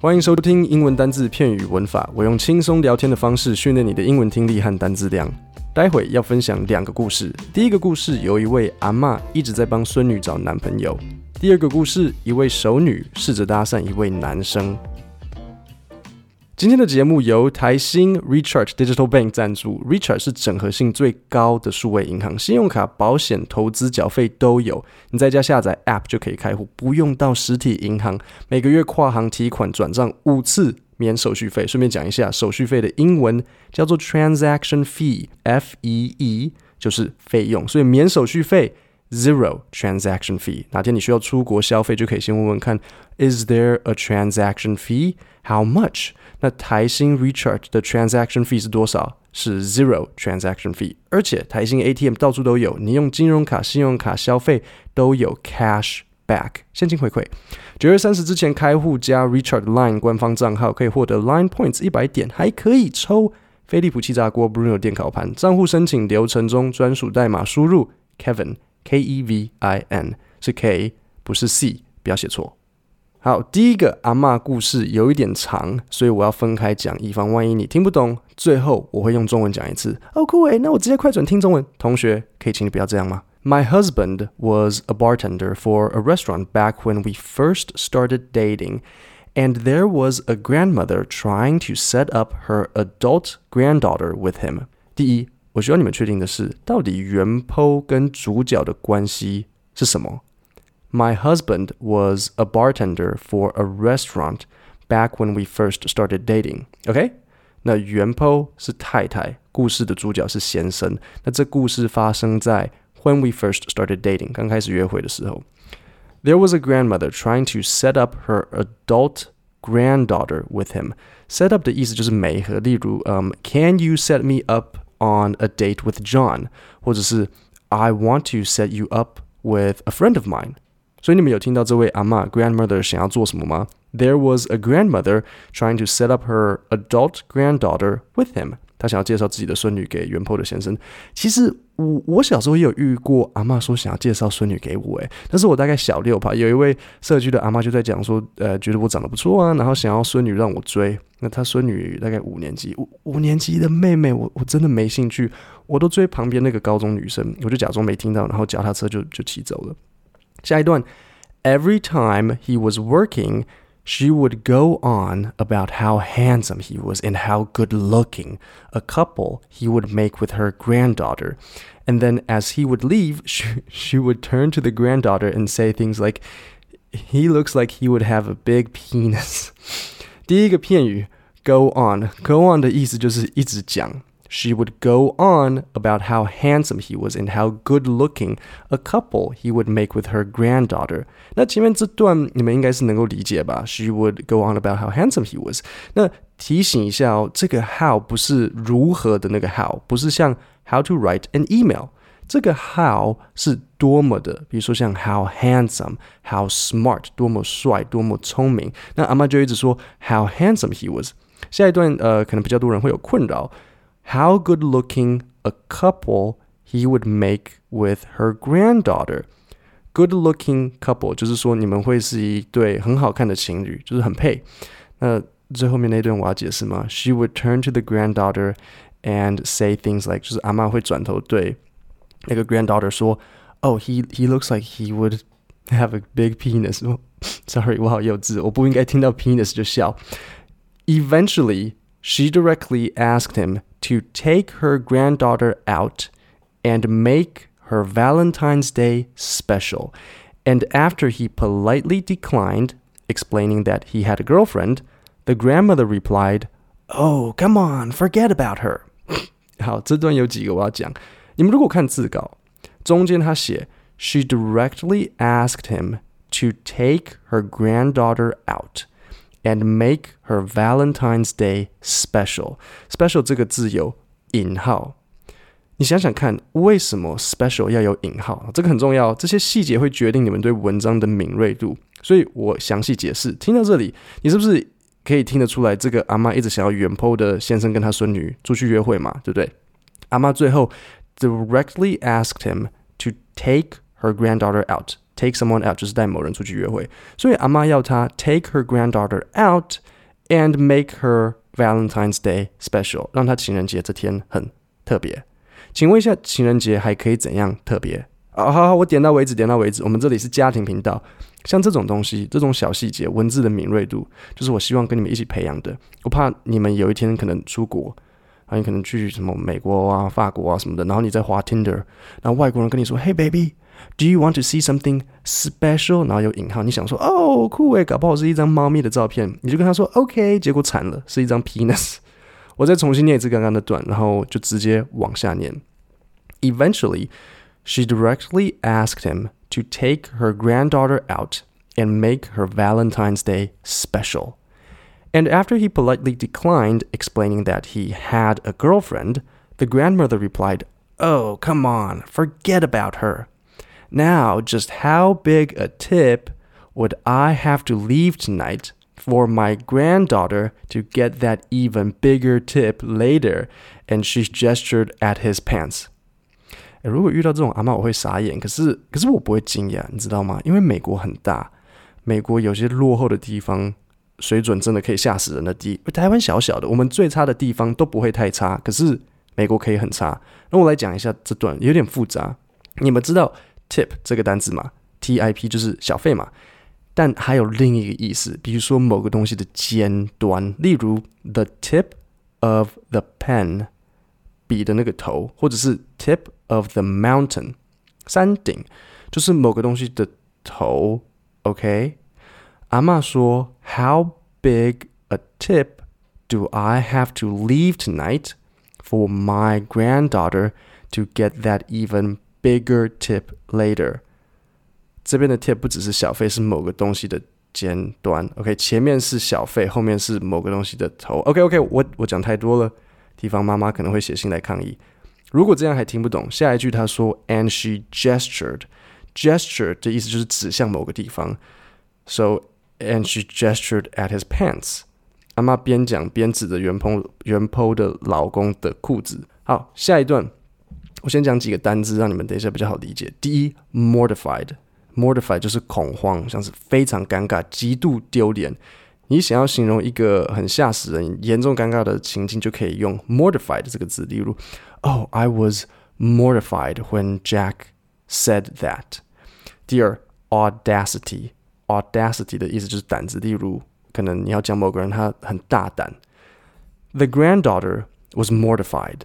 欢迎收听英文单字、片语、文法。我用轻松聊天的方式训练你的英文听力和单字量。待会要分享两个故事。第一个故事有一位阿嬷一直在帮孙女找男朋友。第二个故事，一位熟女试着搭讪一位男生。今天的节目由台新 Recharge Digital Bank 赞助。Recharge 是整合性最高的数位银行，信用卡、保险、投资缴费都有。你在家下载 App 就可以开户，不用到实体银行。每个月跨行提款转账五次免手续费。顺便讲一下，手续费的英文叫做 Transaction Fee，F E E 就是费用，所以免手续费。Zero transaction fee。哪天你需要出国消费，就可以先问问看：Is there a transaction fee? How much? 那台新 Recharge 的 transaction fee 是多少？是 zero transaction fee。而且台新 ATM 到处都有，你用金融卡、信用卡消费都有 cash back 现金回馈。九月三十之前开户加 Recharge Line 官方账号，可以获得 Line Points 一百点，还可以抽飞利浦气炸锅 Bruno 电烤盘。账户申请流程中，专属代码输入 Kevin。K E V I N 是 K，不是 C，不要写错。好，第一个阿嬷故事有一点长，所以我要分开讲，以防万一你听不懂。最后我会用中文讲一次。哦，酷诶，那我直接快转听中文。同学，可以请你不要这样吗？My husband was a bartender for a restaurant back when we first started dating, and there was a grandmother trying to set up her adult granddaughter with him. 第一。 我需要你们确定的是，到底原 po 跟主角的关系是什么？My husband was a bartender for a restaurant back when we first started dating. OK，那原 po 是太太，故事的主角是先生。那这故事发生在 when we first started dating，刚开始约会的时候。There was a grandmother trying to set up her adult granddaughter with him. Set up 的意思就是媒合，例如，嗯、um,，Can you set me up on a date with John，或者是 I want to set you up with a friend of mine。所以你们有听到这位阿嬷 grandmother 想要做什么吗？There was a grandmother trying to set up her adult granddaughter with him。 她想要介绍自己的孙女给原 po 的先生。其实我我小时候也有遇过阿妈说想要介绍孙女给我，诶，但是我大概小六吧，有一位社区的阿妈就在讲说，呃，觉得我长得不错啊，然后想要孙女让我追。那她孙女大概五年级，五五年级的妹妹，我我真的没兴趣，我都追旁边那个高中女生，我就假装没听到，然后脚踏车就就骑走了。下一段，Every time he was working。she would go on about how handsome he was and how good looking a couple he would make with her granddaughter. And then as he would leave, she, she would turn to the granddaughter and say things like, He looks like he would have a big penis. 第一个片语 go on go on 的意思就是一直讲。 she would go on about how handsome he was and how good looking a couple he would make with her granddaughter. 那前面这段你们应该是能够理解吧？She would go on about how handsome he was. 那提醒一下哦，这个 how 不是如何的那个 how，不是像 how to write an email。这个 how 是多么的，比如说像 how handsome、how smart，多么帅、多么聪明。那阿妈就一直说 how handsome he was。下一段呃，可能比较多人会有困扰。 how good looking a couple he would make with her granddaughter. Good looking couple 就是说你们会是一对很好看的情侣，就是很配。那最后面那段我要解释吗？She would turn to the granddaughter and say things like，就是阿妈会转头对那个 granddaughter 说，Oh, he he looks like he would have a big penis. Sorry，我好幼稚，我不应该听到 penis 就笑。Eventually, she directly asked him to take her granddaughter out and make her Valentine's Day special. And after he politely declined, explaining that he had a girlfriend, the grandmother replied, Oh, come on, forget about her. 好，这段有几个我要讲。你们如果看字稿，中间他写 She directly asked him to take her granddaughter out and make her Valentine's Day special. Special 这个字有引号，你想想看，为什么 special 要有引号？这个很重要，这些细节会决定你们对文章的敏锐度。所以我详细解释。听到这里，你是不是可以听得出来，这个阿妈一直想要远 po 的先生跟他孙女出去约会嘛？对不对？阿妈最后 directly asked him to take her granddaughter out。 Take someone out 就是带某人出去约会，所以阿妈要她 take her granddaughter out and make her Valentine's Day special，让她情人节这天很特别。请问一下，情人节还可以怎样特别？啊，好好，我点到为止，点到为止。我们这里是家庭频道，像这种东西，这种小细节，文字的敏锐度，就是我希望跟你们一起培养的。我怕你们有一天可能出国。啊，你可能去什么美国啊、法国啊什么的，然后你在滑 Tinder，然后外国人跟你说：“Hey baby baby，do you want to see something special？” 然后有引号，你想说：“哦，酷诶，搞不好是一张猫咪的照片。”你就跟他说：“OK。”结果惨了，是一张 penis。我再重新念一次刚刚的段，然后就直接往下念。Eventually, she directly asked him to take her granddaughter out and make her Valentine's Day special. And after he politely declined, explaining that he had a girlfriend, the grandmother replied, Oh, come on, forget about her. Now, just how big a tip would I have to leave tonight for my granddaughter to get that even bigger tip later? And she gestured at his pants. 如果遇到这种阿妈，我会傻眼。可是，可是我不会惊讶，你知道吗？因为美国很大，美国有些落后的地方水准真的可以吓死人的低。台湾小小的，我们最差的地方都不会太差，可是美国可以很差。那我来讲一下这段有点复杂。你们知道 tip 这个单词吗？T I P 就是小费嘛。但还有另一个意思，比如说某个东西的尖端，例如 the tip of the pen 笔的那个头，或者是 tip of the mountain 山顶，就是某个东西的头。OK。阿妈说：“How big a tip do I have to leave tonight for my granddaughter to get that even bigger tip later？” 这边的 tip 不只是小费，是某个东西的尖端。OK，前面是小费，后面是某个东西的头。OK，OK，我我讲太多了，地方妈妈可能会写信来抗议。如果这样还听不懂，下一句他说：“And she gestured。” gesture 的意思就是指向某个地方。So and she gestured at his pants。阿妈边讲边指着原剖原剖的老公的裤子。好，下一段我先讲几个单字，让你们等一下比较好理解。第一，mortified，mortified 就是恐慌，像是非常尴尬、极度丢脸。你想要形容一个很吓死人、严重尴尬的情境，就可以用 mortified 这个字。例如，Oh, I was mortified when Jack said that。第二，audacity。audacity 的意思就是胆子，例如可能你要讲某个人他很大胆。The granddaughter was mortified.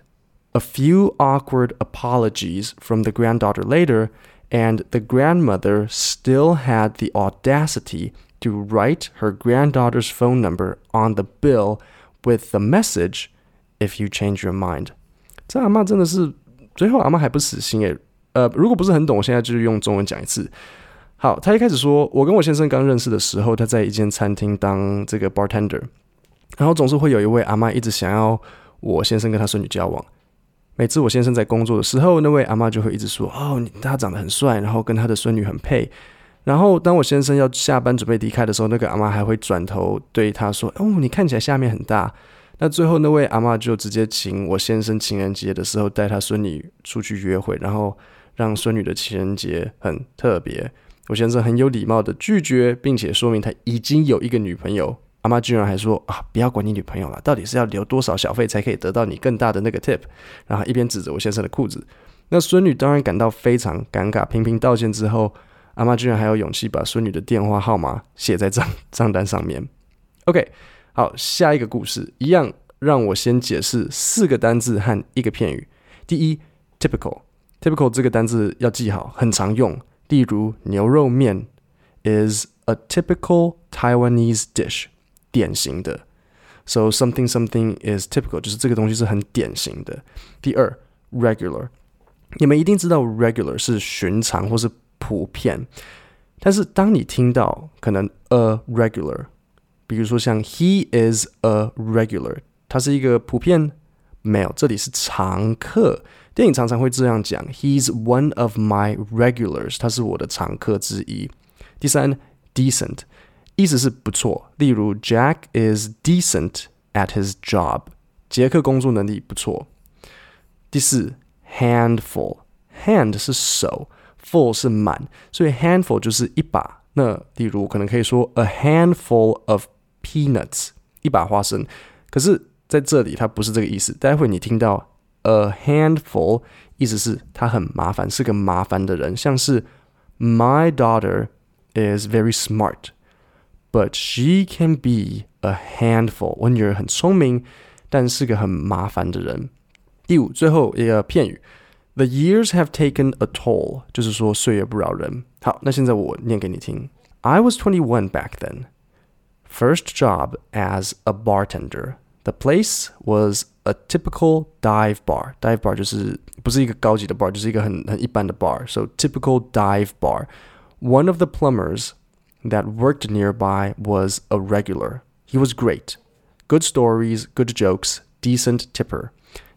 A few awkward apologies from the granddaughter later, and the grandmother still had the audacity to write her granddaughter's phone number on the bill with the message, if you change your mind. 这阿妈真的是，最后阿妈还不死心诶。呃，如果不是很懂，我现在就是用中文讲一次。好，他一开始说，我跟我先生刚认识的时候，他在一间餐厅当这个 bartender，然后总是会有一位阿妈一直想要我先生跟他孙女交往。 每次我先生在工作的时候，那位阿妈就会一直说：“哦，他长得很帅，然后跟他的孙女很配。”然后当我先生要下班准备离开的时候，那个阿妈还会转头对他说：“哦，你看起来下面很大。”那最后那位阿妈就直接请我先生情人节的时候带他孙女出去约会，然后让孙女的情人节很特别。我先生很有礼貌的拒绝，并且说明他已经有一个女朋友。阿妈居然还说啊，不要管你女朋友了，到底是要留多少小费才可以得到你更大的那个 tip？然后一边指着我先生的裤子。那孙女当然感到非常尴尬，频频道歉之后，阿妈居然还有勇气把孙女的电话号码写在账账单上面。OK，好，下一个故事一样，让我先解释四个单字和一个片语。第一，typical，typical 这个单字要记好，很常用。例如牛肉面 is a typical Taiwanese dish，典型的。So something something is typical，就是这个东西是很典型的。第二，regular，你们一定知道 regular 是寻常或是普遍，但是当你听到可能 a regular，比如说像 he is a regular，它是一个普遍，没有，这里是常客。电影常常会这样讲：“He's one of my regulars。”他是我的常客之一。第三，decent， 意思是不错。例如，Jack is decent at his job。杰克工作能力不错。第四，handful，hand 是手 full 是满，所以 handful 就是一把。那例如可能可以说 a handful of peanuts，一把花生。可是在这里它不是这个意思。待会你听到 a handful，意思是他很麻烦，是个麻烦的人，像是 My daughter is very smart, but she can be a handful。我女儿很聪明，但是个很麻烦的人。第五，最后一个片语，The years have taken a toll，就是说岁月不饶人。好，那现在我念给你听。I was twenty one back then. First job as a bartender. The place was a typical dive bar. Dive bar 就是不是一个高级的 bar，就是一个很很一般的 bar. So typical dive bar. One of the plumbers that worked nearby was a regular. He was great. Good stories, good jokes, decent tipper.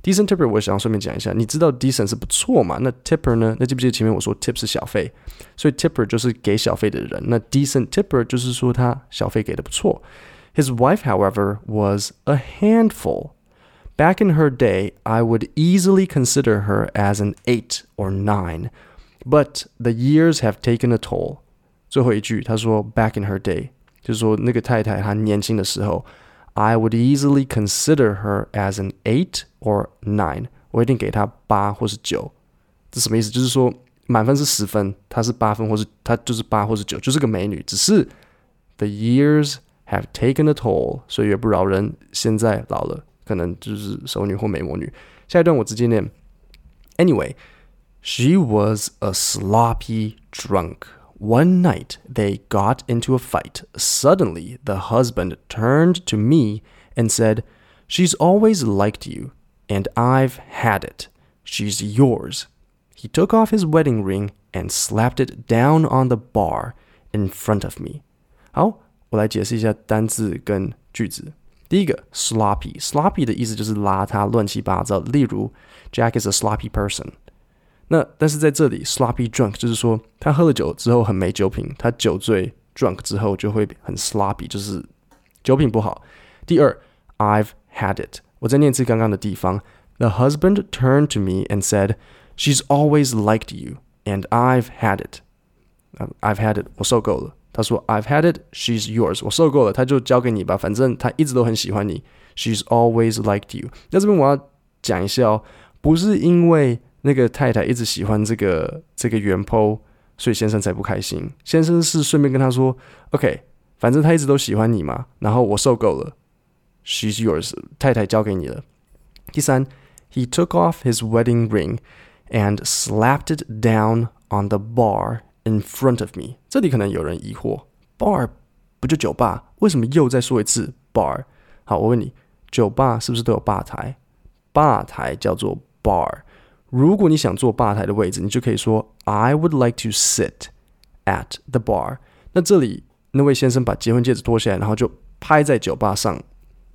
Decent tipper 我想要顺便讲一下，你知道 decent 是不错嘛？那 tipper 呢？那记不记得前面我说 tip 是小费，所以 tipper 就是给小费的人。那 decent tipper 就是说他小费给的不错。His wife, however, was a handful. Back in her day, I would easily consider her as an eight or nine, but the years have taken a toll. 最后一句，他说 "Back in her day"，就是说那个太太她年轻的时候。I would easily consider her as an eight or nine。我一定给她八或是九。这什么意思？就是说满分是十分，她是八分，或是她就是八或是九，就是个美女。只是 the years have taken a toll，岁月不饶人。现在老了，可能就是熟女或美魔女。下一段我直接念。Anyway, she was a sloppy drunk. One night they got into a fight. Suddenly, the husband turned to me and said, She's always liked you, and I've had it. She's yours. He took off his wedding ring and slapped it down on the bar in front of me. 好，我来解释一下单字跟句子。第一个，sloppy，sloppy 的意思就是邋遢、乱七八糟。例如，Jack is a sloppy person。 那但是在这里，sloppy drunk 就是说他喝了酒之后很没酒品，他酒醉 drunk 之后就会很 sloppy，就是酒品不好。第二，I've had it，我再念一次刚刚的地方。The husband turned to me and said, "She's always liked you, and I've had it." I've had it，我受够了。他说，I've had it, she's yours，我受够了，他就交给你吧，反正他一直都很喜欢你。She's always liked you。那这边我要讲一下哦，不是因为 那个太太一直喜欢这个这个原 po，所以先生才不开心。先生是顺便跟他说：“OK，反正他一直都喜欢你嘛，然后我受够了，She's yours，太太交给你了。”第三，He took off his wedding ring and slapped it down on the bar in front of me。这里可能有人疑惑，bar 不就酒吧？为什么又再说一次 bar？好，我问你，酒吧是不是都有吧台？吧台叫做 bar。如果你想坐吧台的位置，你就可以说 I would like to sit at the bar。那这里那位先生把结婚戒指脱下来，然后就拍在酒吧上。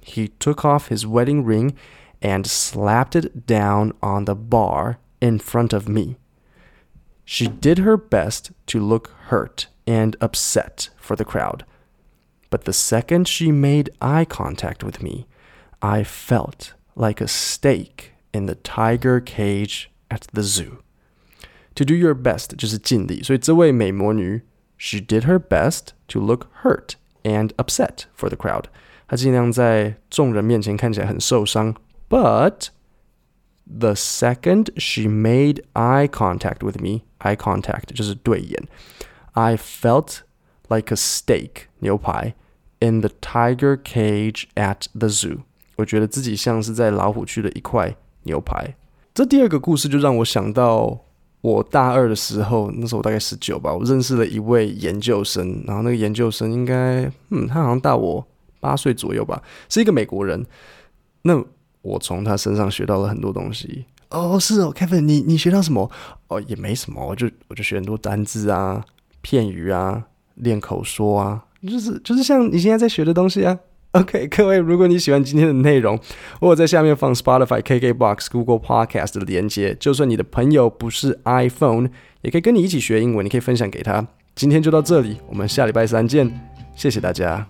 He took off his wedding ring and slapped it down on the bar in front of me. She did her best to look hurt and upset for the crowd. But the second she made eye contact with me, I felt like a steak in the tiger cage at the zoo. To do your best 就是尽力，所以这位美魔女，she did her best to look hurt and upset for the crowd。她尽量在众人面前看起来很受伤。But the second she made eye contact with me, eye contact 就是对眼，I felt like a steak 牛排 in the tiger cage at the zoo。我觉得自己像是在老虎区的一块 牛排。这第二个故事就让我想到我大二的时候，那时候我大概十九吧，我认识了一位研究生，然后那个研究生应该，嗯，他好像大我八岁左右吧，是一个美国人。那我从他身上学到了很多东西。哦，是哦，Kevin，你你学到什么？哦，也没什么，我就我就学很多单字啊、片语啊、练口说啊，就是就是像你现在在学的东西啊。OK，各位，如果你喜欢今天的内容，我在下面放 Spotify、KKBox、Google Podcast 的连接。就算你的朋友不是 iPhone，也可以跟你一起学英文，你可以分享给他。今天就到这里，我们下礼拜三见，谢谢大家。